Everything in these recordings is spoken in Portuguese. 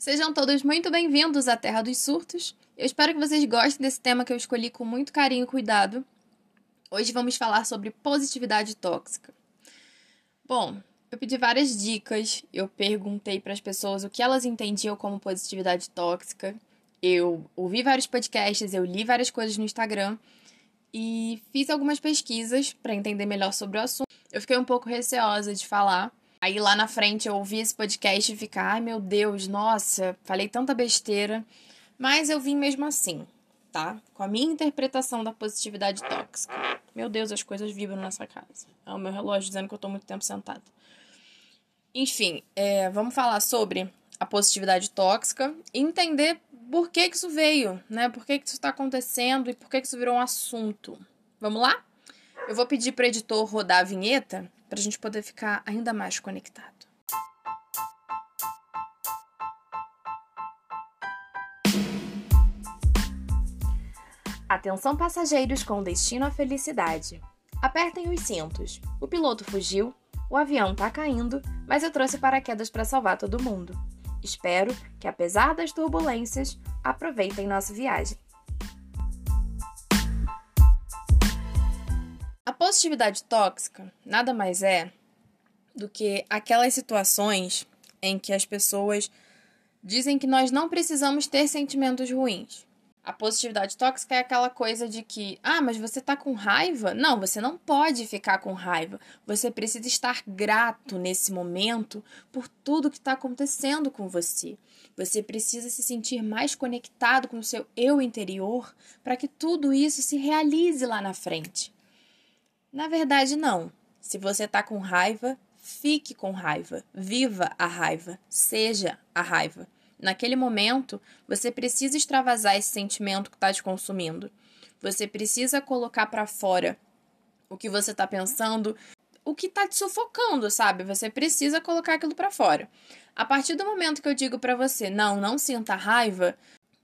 Sejam todos muito bem-vindos à Terra dos Surtos. Eu espero que vocês gostem desse tema que eu escolhi com muito carinho e cuidado. Hoje vamos falar sobre positividade tóxica. Bom, eu pedi várias dicas, eu perguntei para as pessoas o que elas entendiam como positividade tóxica. Eu ouvi vários podcasts, eu li várias coisas no Instagram e fiz algumas pesquisas para entender melhor sobre o assunto. Eu fiquei um pouco receosa de falar, Aí lá na frente eu ouvi esse podcast e ficar, ai meu Deus, nossa, falei tanta besteira. Mas eu vim mesmo assim, tá? Com a minha interpretação da positividade tóxica. Meu Deus, as coisas vibram nessa casa. É o meu relógio dizendo que eu tô muito tempo sentada. Enfim, é, vamos falar sobre a positividade tóxica e entender por que, que isso veio, né? Por que, que isso está acontecendo e por que, que isso virou um assunto. Vamos lá? Eu vou pedir para editor rodar a vinheta para a gente poder ficar ainda mais conectado. Atenção passageiros com destino à felicidade. Apertem os cintos. O piloto fugiu, o avião tá caindo, mas eu trouxe paraquedas para salvar todo mundo. Espero que, apesar das turbulências, aproveitem nossa viagem. Positividade tóxica nada mais é do que aquelas situações em que as pessoas dizem que nós não precisamos ter sentimentos ruins. A positividade tóxica é aquela coisa de que, ah, mas você tá com raiva? Não, você não pode ficar com raiva. Você precisa estar grato nesse momento por tudo que está acontecendo com você. Você precisa se sentir mais conectado com o seu eu interior para que tudo isso se realize lá na frente. Na verdade, não. Se você tá com raiva, fique com raiva, viva a raiva, seja a raiva. Naquele momento, você precisa extravasar esse sentimento que está te consumindo. Você precisa colocar para fora o que você está pensando, o que está te sufocando, sabe? Você precisa colocar aquilo para fora. A partir do momento que eu digo para você, não, não sinta raiva,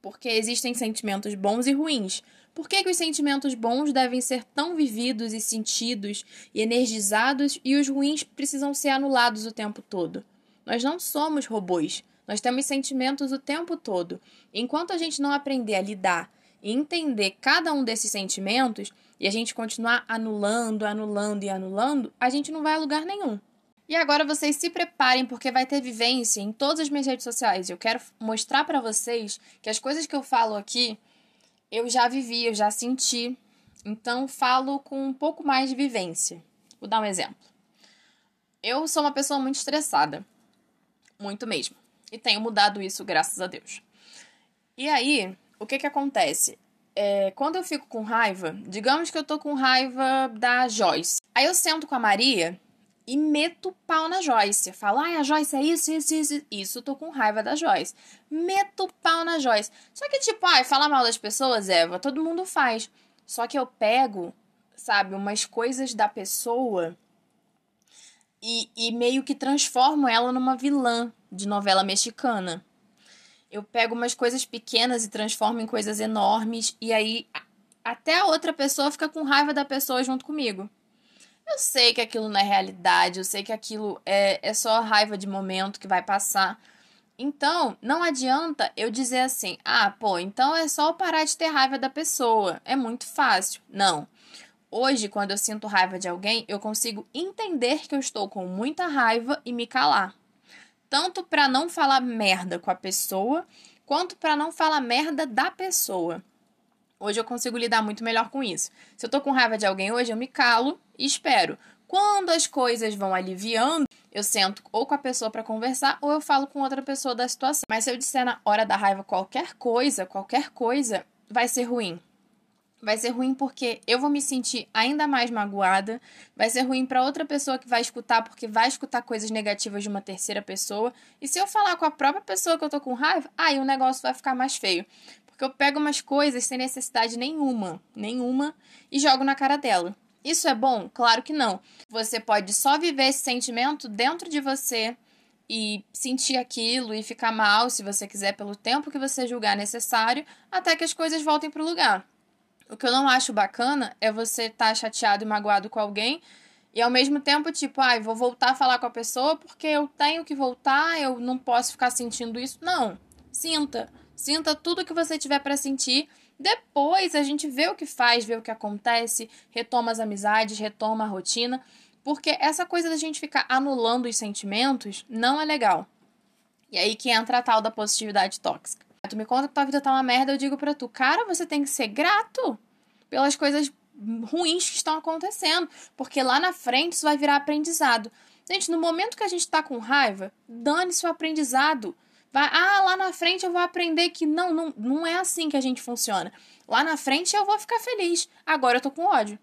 porque existem sentimentos bons e ruins. Por que, que os sentimentos bons devem ser tão vividos e sentidos e energizados e os ruins precisam ser anulados o tempo todo? Nós não somos robôs. Nós temos sentimentos o tempo todo. Enquanto a gente não aprender a lidar e entender cada um desses sentimentos e a gente continuar anulando, anulando e anulando, a gente não vai a lugar nenhum. E agora vocês se preparem porque vai ter vivência em todas as minhas redes sociais. Eu quero mostrar para vocês que as coisas que eu falo aqui eu já vivi, eu já senti. Então falo com um pouco mais de vivência. Vou dar um exemplo. Eu sou uma pessoa muito estressada. Muito mesmo. E tenho mudado isso, graças a Deus. E aí, o que que acontece? É, quando eu fico com raiva, digamos que eu tô com raiva da Joyce. Aí eu sento com a Maria e meto pau na Joyce. Falo, ai, a Joyce é isso, isso, isso. Isso, tô com raiva da Joyce. Meto pau na Joyce. Só que, tipo, ai, falar mal das pessoas, Eva, todo mundo faz. Só que eu pego, sabe, umas coisas da pessoa e, e meio que transformo ela numa vilã de novela mexicana. Eu pego umas coisas pequenas e transformo em coisas enormes. E aí, até a outra pessoa fica com raiva da pessoa junto comigo. Eu sei que aquilo não é realidade, eu sei que aquilo é, é só raiva de momento que vai passar. Então, não adianta eu dizer assim, ah, pô, então é só parar de ter raiva da pessoa. É muito fácil. Não. Hoje, quando eu sinto raiva de alguém, eu consigo entender que eu estou com muita raiva e me calar. Tanto para não falar merda com a pessoa, quanto para não falar merda da pessoa. Hoje eu consigo lidar muito melhor com isso. Se eu tô com raiva de alguém hoje, eu me calo e espero. Quando as coisas vão aliviando, eu sento ou com a pessoa para conversar ou eu falo com outra pessoa da situação. Mas se eu disser na hora da raiva qualquer coisa, qualquer coisa, vai ser ruim. Vai ser ruim porque eu vou me sentir ainda mais magoada. Vai ser ruim para outra pessoa que vai escutar, porque vai escutar coisas negativas de uma terceira pessoa. E se eu falar com a própria pessoa que eu tô com raiva, aí o negócio vai ficar mais feio. Porque eu pego umas coisas sem necessidade nenhuma, nenhuma, e jogo na cara dela. Isso é bom? Claro que não. Você pode só viver esse sentimento dentro de você e sentir aquilo e ficar mal, se você quiser, pelo tempo que você julgar necessário, até que as coisas voltem para o lugar. O que eu não acho bacana é você estar tá chateado e magoado com alguém E ao mesmo tempo, tipo, ai, ah, vou voltar a falar com a pessoa porque eu tenho que voltar, eu não posso ficar sentindo isso. Não. Sinta. Sinta tudo que você tiver para sentir. Depois a gente vê o que faz, vê o que acontece, retoma as amizades, retoma a rotina. Porque essa coisa da gente ficar anulando os sentimentos não é legal. E aí que entra a tal da positividade tóxica. Tu me conta que tua vida tá uma merda, eu digo pra tu, cara, você tem que ser grato pelas coisas ruins que estão acontecendo, porque lá na frente isso vai virar aprendizado. Gente, no momento que a gente tá com raiva, dane-se o aprendizado. Vai, ah, lá na frente eu vou aprender que não, não, não é assim que a gente funciona. Lá na frente eu vou ficar feliz. Agora eu tô com ódio.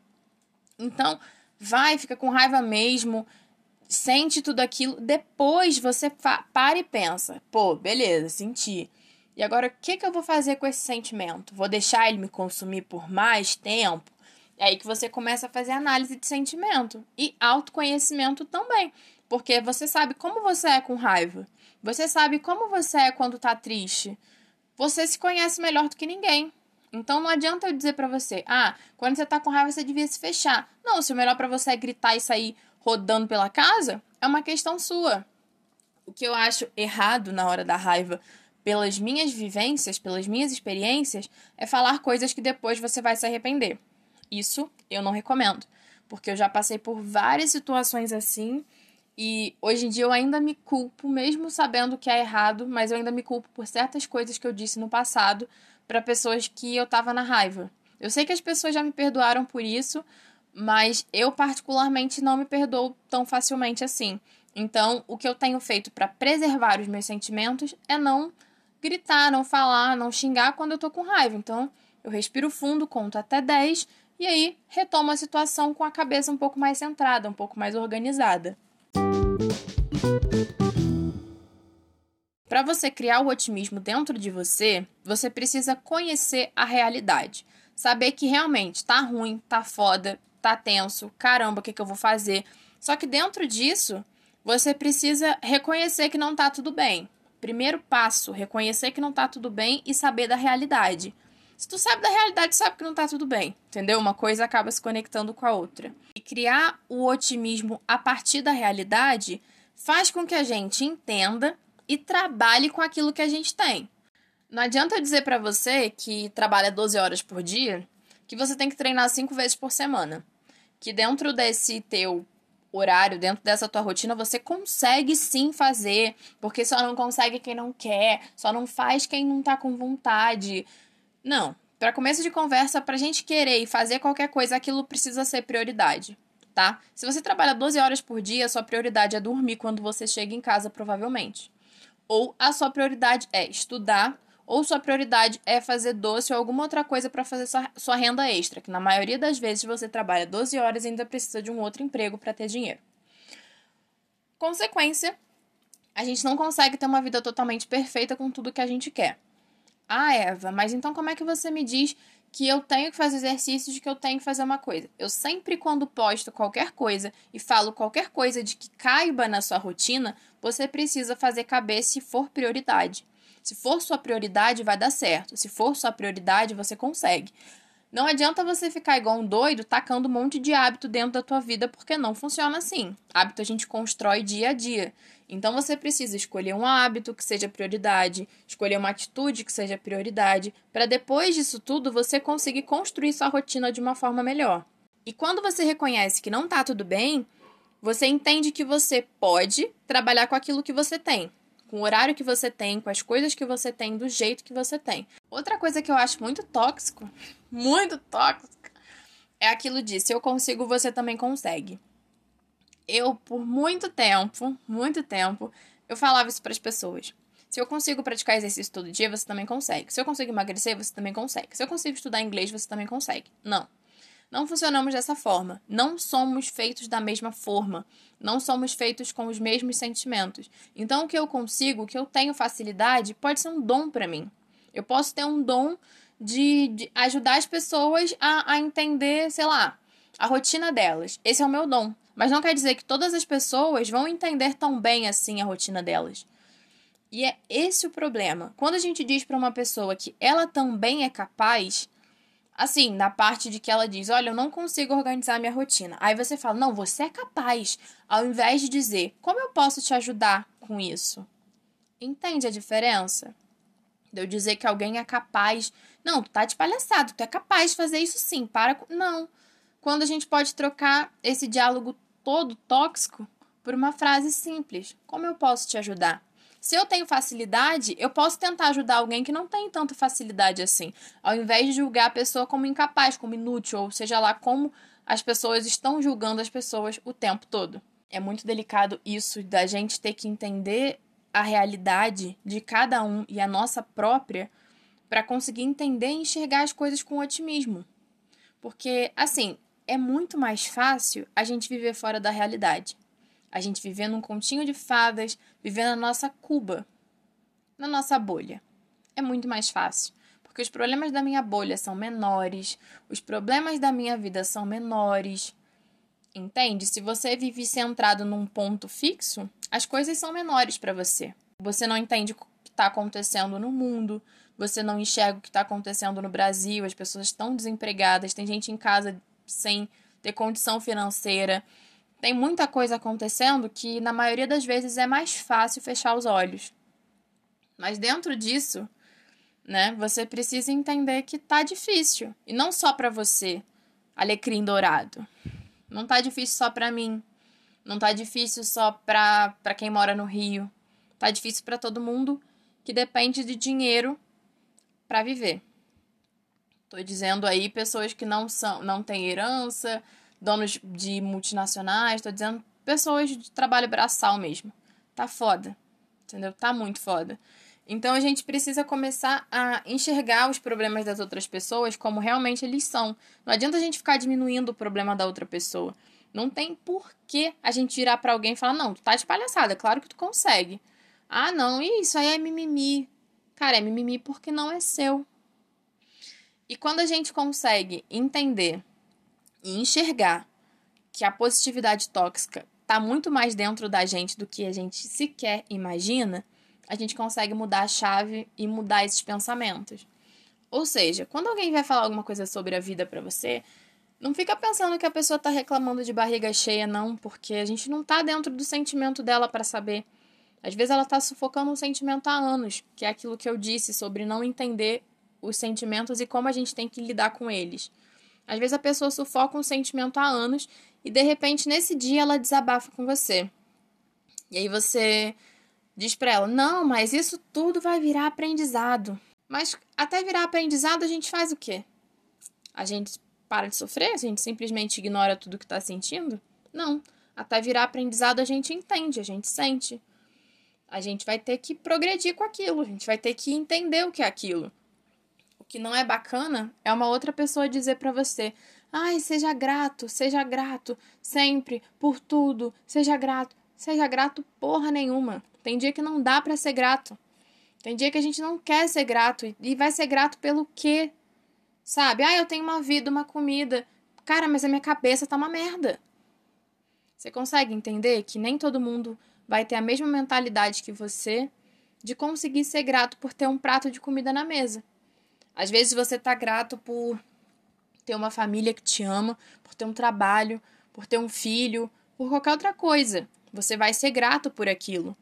Então, vai, fica com raiva mesmo, sente tudo aquilo. Depois você para e pensa: pô, beleza, senti. E agora, o que, que eu vou fazer com esse sentimento? Vou deixar ele me consumir por mais tempo? É aí que você começa a fazer análise de sentimento e autoconhecimento também. Porque você sabe como você é com raiva. Você sabe como você é quando tá triste. Você se conhece melhor do que ninguém. Então não adianta eu dizer para você, ah, quando você tá com raiva você devia se fechar. Não, se o melhor para você é gritar e sair rodando pela casa, é uma questão sua. O que eu acho errado na hora da raiva pelas minhas vivências, pelas minhas experiências, é falar coisas que depois você vai se arrepender. Isso eu não recomendo, porque eu já passei por várias situações assim e hoje em dia eu ainda me culpo, mesmo sabendo que é errado, mas eu ainda me culpo por certas coisas que eu disse no passado para pessoas que eu tava na raiva. Eu sei que as pessoas já me perdoaram por isso, mas eu particularmente não me perdoo tão facilmente assim. Então, o que eu tenho feito para preservar os meus sentimentos é não gritar, não falar, não xingar quando eu tô com raiva. Então, eu respiro fundo, conto até 10 e aí retomo a situação com a cabeça um pouco mais centrada, um pouco mais organizada. Para você criar o otimismo dentro de você, você precisa conhecer a realidade. Saber que realmente tá ruim, tá foda, tá tenso, caramba, o que, que eu vou fazer? Só que dentro disso, você precisa reconhecer que não tá tudo bem. Primeiro passo, reconhecer que não tá tudo bem e saber da realidade. Se tu sabe da realidade, sabe que não tá tudo bem, entendeu? Uma coisa acaba se conectando com a outra. E criar o otimismo a partir da realidade faz com que a gente entenda e trabalhe com aquilo que a gente tem. Não adianta eu dizer para você que trabalha 12 horas por dia, que você tem que treinar 5 vezes por semana. Que dentro desse teu horário, dentro dessa tua rotina, você consegue sim fazer, porque só não consegue quem não quer, só não faz quem não tá com vontade. Não. Para começo de conversa, pra gente querer e fazer qualquer coisa, aquilo precisa ser prioridade, tá? Se você trabalha 12 horas por dia, sua prioridade é dormir quando você chega em casa, provavelmente. Ou a sua prioridade é estudar, ou sua prioridade é fazer doce ou alguma outra coisa para fazer sua, sua renda extra, que na maioria das vezes você trabalha 12 horas e ainda precisa de um outro emprego para ter dinheiro. Consequência, a gente não consegue ter uma vida totalmente perfeita com tudo que a gente quer. Ah, Eva, mas então como é que você me diz que eu tenho que fazer exercícios, que eu tenho que fazer uma coisa? Eu sempre, quando posto qualquer coisa e falo qualquer coisa de que caiba na sua rotina, você precisa fazer caber se for prioridade. Se for sua prioridade, vai dar certo. Se for sua prioridade, você consegue. Não adianta você ficar igual um doido tacando um monte de hábito dentro da tua vida, porque não funciona assim. Hábito a gente constrói dia a dia. Então você precisa escolher um hábito que seja prioridade, escolher uma atitude que seja prioridade, para depois disso tudo você conseguir construir sua rotina de uma forma melhor. E quando você reconhece que não tá tudo bem, você entende que você pode trabalhar com aquilo que você tem com o horário que você tem, com as coisas que você tem, do jeito que você tem. Outra coisa que eu acho muito tóxico, muito tóxico, é aquilo de se eu consigo, você também consegue. Eu, por muito tempo, muito tempo, eu falava isso para as pessoas. Se eu consigo praticar exercício todo dia, você também consegue. Se eu consigo emagrecer, você também consegue. Se eu consigo estudar inglês, você também consegue. Não. Não funcionamos dessa forma. Não somos feitos da mesma forma. Não somos feitos com os mesmos sentimentos. Então, o que eu consigo, o que eu tenho facilidade, pode ser um dom para mim. Eu posso ter um dom de, de ajudar as pessoas a, a entender, sei lá, a rotina delas. Esse é o meu dom. Mas não quer dizer que todas as pessoas vão entender tão bem assim a rotina delas. E é esse o problema. Quando a gente diz para uma pessoa que ela também é capaz, Assim, na parte de que ela diz: Olha, eu não consigo organizar minha rotina. Aí você fala: Não, você é capaz. Ao invés de dizer: Como eu posso te ajudar com isso? Entende a diferença? De eu dizer que alguém é capaz. Não, tu tá de palhaçada, tu é capaz de fazer isso sim. Para. Não. Quando a gente pode trocar esse diálogo todo tóxico por uma frase simples: Como eu posso te ajudar? Se eu tenho facilidade, eu posso tentar ajudar alguém que não tem tanta facilidade assim, ao invés de julgar a pessoa como incapaz, como inútil, ou seja lá como as pessoas estão julgando as pessoas o tempo todo. É muito delicado isso da gente ter que entender a realidade de cada um e a nossa própria para conseguir entender e enxergar as coisas com otimismo. Porque, assim, é muito mais fácil a gente viver fora da realidade. A gente viver num continho de fadas, viver na nossa cuba, na nossa bolha. É muito mais fácil, porque os problemas da minha bolha são menores, os problemas da minha vida são menores. Entende? Se você vive centrado num ponto fixo, as coisas são menores para você. Você não entende o que está acontecendo no mundo, você não enxerga o que está acontecendo no Brasil, as pessoas estão desempregadas, tem gente em casa sem ter condição financeira tem muita coisa acontecendo que, na maioria das vezes, é mais fácil fechar os olhos. Mas dentro disso, né, você precisa entender que tá difícil. E não só para você, alecrim dourado. Não tá difícil só para mim. Não tá difícil só pra quem mora no Rio. Tá difícil para todo mundo que depende de dinheiro para viver. Tô dizendo aí pessoas que não são, não têm herança, donos de multinacionais, tô dizendo pessoas de trabalho braçal mesmo. Tá foda. Entendeu? Tá muito foda. Então a gente precisa começar a enxergar os problemas das outras pessoas como realmente eles são. Não adianta a gente ficar diminuindo o problema da outra pessoa. Não tem por que a gente virar para alguém e falar: "Não, tu tá de palhaçada, claro que tu consegue". Ah, não, isso aí é mimimi. Cara, é mimimi porque não é seu. E quando a gente consegue entender e enxergar que a positividade tóxica está muito mais dentro da gente do que a gente sequer imagina, a gente consegue mudar a chave e mudar esses pensamentos. Ou seja, quando alguém vai falar alguma coisa sobre a vida para você, não fica pensando que a pessoa está reclamando de barriga cheia, não, porque a gente não está dentro do sentimento dela para saber. Às vezes ela está sufocando um sentimento há anos, que é aquilo que eu disse sobre não entender os sentimentos e como a gente tem que lidar com eles. Às vezes a pessoa sufoca um sentimento há anos e de repente nesse dia ela desabafa com você. E aí você diz para ela: "Não, mas isso tudo vai virar aprendizado". Mas até virar aprendizado a gente faz o quê? A gente para de sofrer? A gente simplesmente ignora tudo que está sentindo? Não. Até virar aprendizado a gente entende, a gente sente. A gente vai ter que progredir com aquilo, a gente vai ter que entender o que é aquilo que não é bacana é uma outra pessoa dizer para você: "Ai, seja grato, seja grato sempre por tudo, seja grato". Seja grato porra nenhuma. Tem dia que não dá para ser grato. Tem dia que a gente não quer ser grato e vai ser grato pelo quê? Sabe? Ah, eu tenho uma vida, uma comida. Cara, mas a minha cabeça tá uma merda. Você consegue entender que nem todo mundo vai ter a mesma mentalidade que você de conseguir ser grato por ter um prato de comida na mesa. Às vezes você tá grato por ter uma família que te ama, por ter um trabalho, por ter um filho, por qualquer outra coisa. Você vai ser grato por aquilo.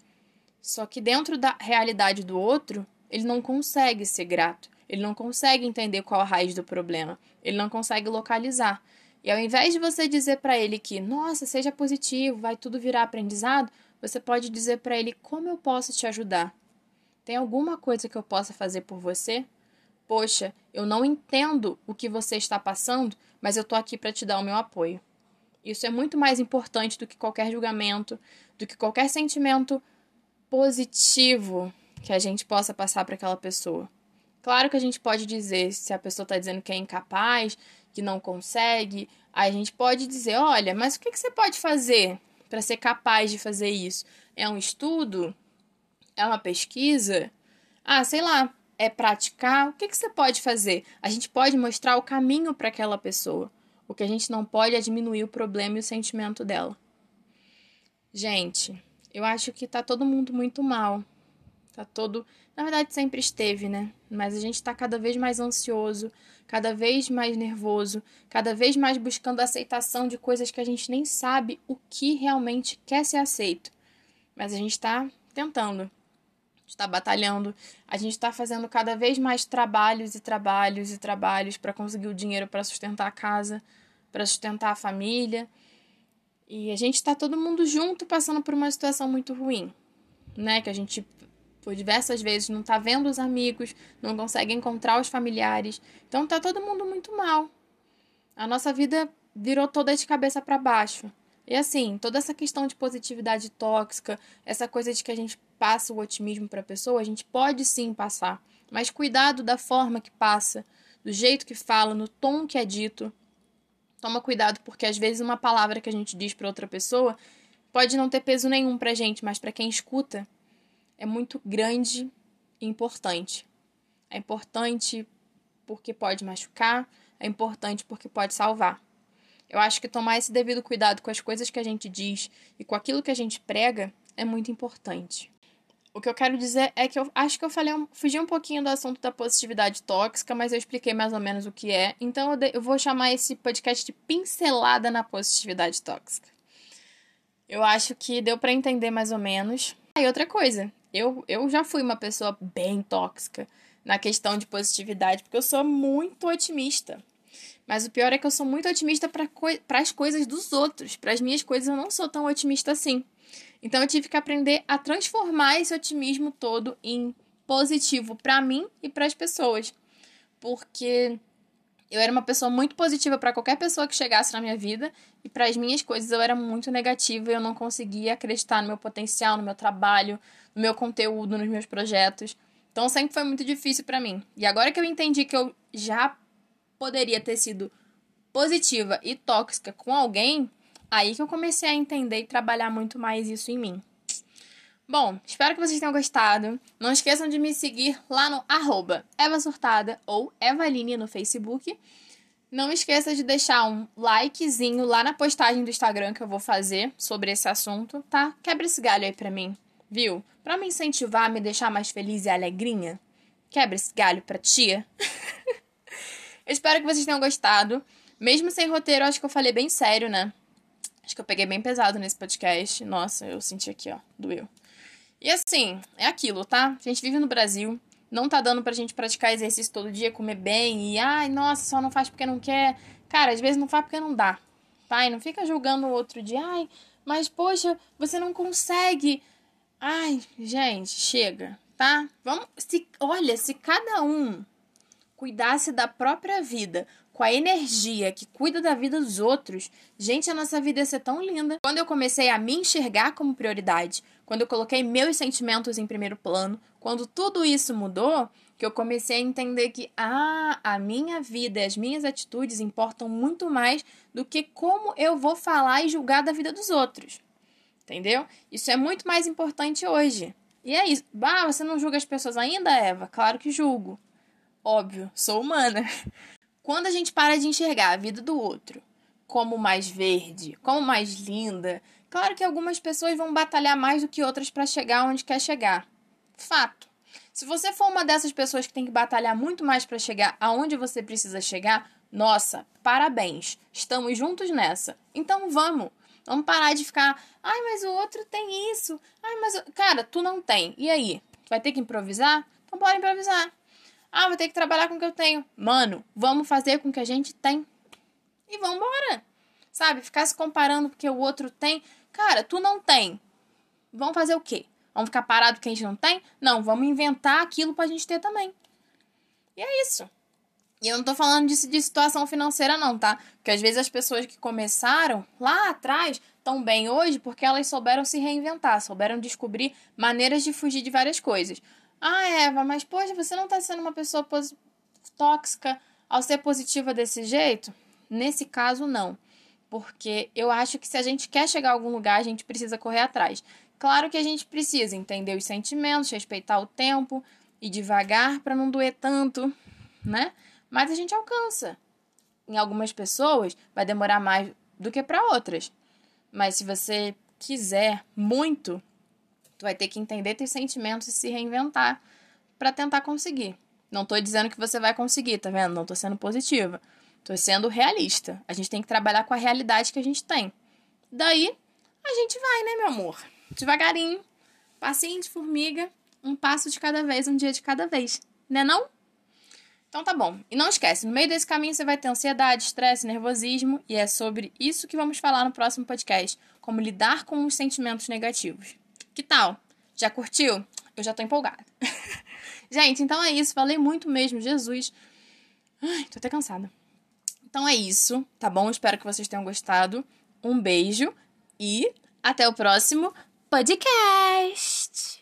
Só que dentro da realidade do outro, ele não consegue ser grato. Ele não consegue entender qual a raiz do problema. Ele não consegue localizar. E ao invés de você dizer para ele que, nossa, seja positivo, vai tudo virar aprendizado, você pode dizer para ele como eu posso te ajudar. Tem alguma coisa que eu possa fazer por você? Poxa, eu não entendo o que você está passando, mas eu tô aqui para te dar o meu apoio. Isso é muito mais importante do que qualquer julgamento, do que qualquer sentimento positivo que a gente possa passar para aquela pessoa. Claro que a gente pode dizer se a pessoa está dizendo que é incapaz, que não consegue, a gente pode dizer: olha, mas o que, que você pode fazer para ser capaz de fazer isso? É um estudo? É uma pesquisa? Ah, sei lá, é praticar, o que, que você pode fazer? A gente pode mostrar o caminho para aquela pessoa. O que a gente não pode é diminuir o problema e o sentimento dela. Gente, eu acho que tá todo mundo muito mal. Tá todo. Na verdade, sempre esteve, né? Mas a gente tá cada vez mais ansioso, cada vez mais nervoso, cada vez mais buscando aceitação de coisas que a gente nem sabe o que realmente quer ser aceito. Mas a gente tá tentando. Está batalhando, a gente está fazendo cada vez mais trabalhos e trabalhos e trabalhos para conseguir o dinheiro para sustentar a casa, para sustentar a família. E a gente está todo mundo junto passando por uma situação muito ruim, né? Que a gente por diversas vezes não está vendo os amigos, não consegue encontrar os familiares. Então tá todo mundo muito mal. A nossa vida virou toda de cabeça para baixo. E assim, toda essa questão de positividade tóxica, essa coisa de que a gente passa o otimismo para a pessoa, a gente pode sim passar, mas cuidado da forma que passa, do jeito que fala, no tom que é dito. Toma cuidado porque às vezes uma palavra que a gente diz para outra pessoa pode não ter peso nenhum pra gente, mas para quem escuta é muito grande e importante. É importante porque pode machucar, é importante porque pode salvar. Eu acho que tomar esse devido cuidado com as coisas que a gente diz e com aquilo que a gente prega é muito importante. O que eu quero dizer é que eu acho que eu falei, fugi um pouquinho do assunto da positividade tóxica, mas eu expliquei mais ou menos o que é. Então eu, de, eu vou chamar esse podcast de pincelada na positividade tóxica. Eu acho que deu para entender mais ou menos. Ah, e outra coisa, eu, eu já fui uma pessoa bem tóxica na questão de positividade, porque eu sou muito otimista. Mas o pior é que eu sou muito otimista para as coisas dos outros. Para as minhas coisas eu não sou tão otimista assim. Então eu tive que aprender a transformar esse otimismo todo em positivo para mim e para as pessoas. Porque eu era uma pessoa muito positiva para qualquer pessoa que chegasse na minha vida e para as minhas coisas eu era muito negativa e eu não conseguia acreditar no meu potencial, no meu trabalho, no meu conteúdo, nos meus projetos. Então sempre foi muito difícil para mim. E agora que eu entendi que eu já poderia ter sido positiva e tóxica com alguém, Aí que eu comecei a entender e trabalhar muito mais isso em mim. Bom, espero que vocês tenham gostado. Não esqueçam de me seguir lá no arroba Eva Surtada ou Evaline no Facebook. Não esqueça de deixar um likezinho lá na postagem do Instagram que eu vou fazer sobre esse assunto, tá? Quebra esse galho aí pra mim, viu? Pra me incentivar, me deixar mais feliz e alegrinha. Quebra esse galho pra tia. eu espero que vocês tenham gostado. Mesmo sem roteiro, acho que eu falei bem sério, né? Acho que eu peguei bem pesado nesse podcast. Nossa, eu senti aqui, ó, doeu. E assim, é aquilo, tá? A gente vive no Brasil, não tá dando pra gente praticar exercício todo dia, comer bem e, ai, nossa, só não faz porque não quer. Cara, às vezes não faz porque não dá. Pai, não fica julgando o outro de, ai, mas poxa, você não consegue. Ai, gente, chega, tá? Vamos, se, olha, se cada um cuidasse da própria vida com a energia que cuida da vida dos outros, gente, a nossa vida ia ser tão linda. Quando eu comecei a me enxergar como prioridade, quando eu coloquei meus sentimentos em primeiro plano, quando tudo isso mudou, que eu comecei a entender que ah, a minha vida e as minhas atitudes importam muito mais do que como eu vou falar e julgar da vida dos outros. Entendeu? Isso é muito mais importante hoje. E é isso. Bah, você não julga as pessoas ainda, Eva? Claro que julgo. Óbvio, sou humana. Quando a gente para de enxergar a vida do outro como mais verde, como mais linda, claro que algumas pessoas vão batalhar mais do que outras para chegar onde quer chegar. Fato. Se você for uma dessas pessoas que tem que batalhar muito mais para chegar aonde você precisa chegar, nossa, parabéns. Estamos juntos nessa. Então vamos. Vamos parar de ficar, ai, mas o outro tem isso. Ai, mas cara, tu não tem. E aí? Vai ter que improvisar? Então bora improvisar. Ah, vou ter que trabalhar com o que eu tenho. Mano, vamos fazer com o que a gente tem. E vamos embora. Sabe? Ficar se comparando porque o outro tem. Cara, tu não tem. Vamos fazer o quê? Vamos ficar parado porque a gente não tem? Não, vamos inventar aquilo pra gente ter também. E é isso. E eu não tô falando disso de situação financeira, não, tá? Porque às vezes as pessoas que começaram lá atrás estão bem hoje porque elas souberam se reinventar, souberam descobrir maneiras de fugir de várias coisas. Ah, Eva, mas poxa, você não está sendo uma pessoa tóxica ao ser positiva desse jeito? Nesse caso, não. Porque eu acho que se a gente quer chegar a algum lugar, a gente precisa correr atrás. Claro que a gente precisa entender os sentimentos, respeitar o tempo e devagar para não doer tanto, né? Mas a gente alcança. Em algumas pessoas vai demorar mais do que para outras. Mas se você quiser muito, Tu vai ter que entender teus sentimentos e se reinventar para tentar conseguir. Não tô dizendo que você vai conseguir, tá vendo? Não tô sendo positiva. Tô sendo realista. A gente tem que trabalhar com a realidade que a gente tem. Daí, a gente vai, né, meu amor? Devagarinho, de formiga, um passo de cada vez, um dia de cada vez. Né não? Então tá bom. E não esquece, no meio desse caminho você vai ter ansiedade, estresse, nervosismo, e é sobre isso que vamos falar no próximo podcast, como lidar com os sentimentos negativos. Que tal? Já curtiu? Eu já tô empolgada. Gente, então é isso. Falei muito mesmo, Jesus. Ai, tô até cansada. Então é isso, tá bom? Espero que vocês tenham gostado. Um beijo e até o próximo podcast.